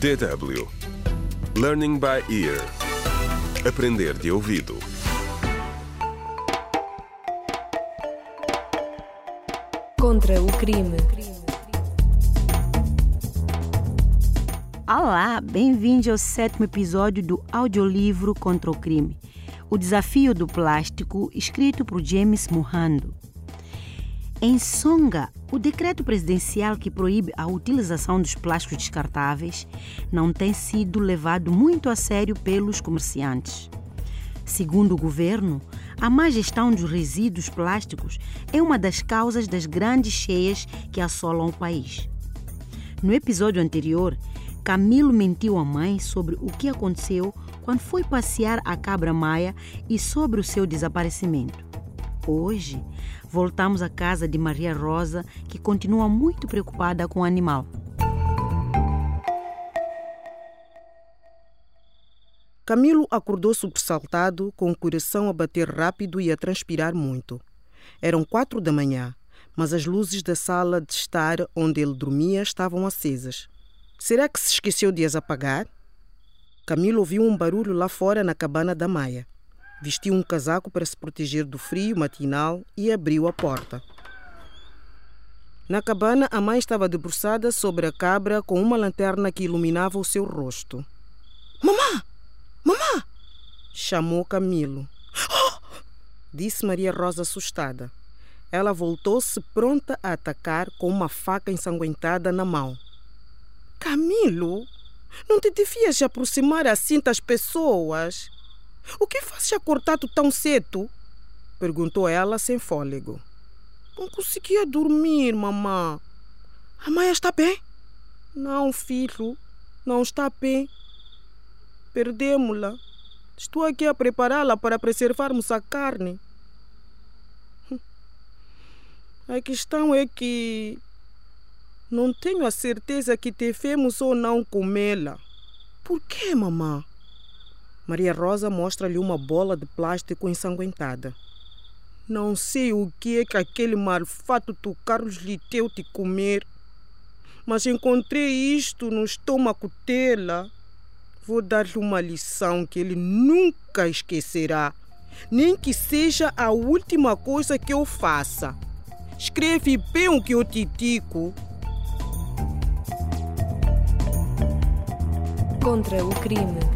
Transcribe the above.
DW Learning by Ear Aprender de ouvido Contra o crime. Olá, bem-vindos ao sétimo episódio do audiolivro Contra o Crime, o desafio do plástico, escrito por James Muhando. Em Songa, o decreto presidencial que proíbe a utilização dos plásticos descartáveis não tem sido levado muito a sério pelos comerciantes. Segundo o governo, a má gestão dos resíduos plásticos é uma das causas das grandes cheias que assolam o país. No episódio anterior, Camilo mentiu à mãe sobre o que aconteceu quando foi passear a cabra maia e sobre o seu desaparecimento. Hoje, voltamos à casa de Maria Rosa, que continua muito preocupada com o animal. Camilo acordou sobressaltado, com o coração a bater rápido e a transpirar muito. Eram quatro da manhã, mas as luzes da sala de estar onde ele dormia estavam acesas. Será que se esqueceu de as apagar? Camilo ouviu um barulho lá fora na cabana da Maia. Vestiu um casaco para se proteger do frio matinal e abriu a porta. Na cabana, a mãe estava debruçada sobre a cabra com uma lanterna que iluminava o seu rosto. Mamã! Mamã! chamou Camilo. Oh! disse Maria Rosa assustada. Ela voltou-se pronta a atacar com uma faca ensanguentada na mão. Camilo, não te devias aproximar assim das pessoas. O que fazes acordado tão cedo? Perguntou ela sem fôlego. Não conseguia dormir, mamã. A mãe está bem? Não, filho, não está bem. Perdemos-la. Estou aqui a prepará-la para preservarmos a carne. A questão é que não tenho a certeza que devemos ou não comê-la. Por que, mamã? Maria Rosa mostra-lhe uma bola de plástico ensanguentada. Não sei o que é que aquele malfato do Carlos lhe deu de comer, mas encontrei isto no estômago dela. Vou dar-lhe uma lição que ele nunca esquecerá, nem que seja a última coisa que eu faça. Escreve bem o que eu te digo. Contra o crime.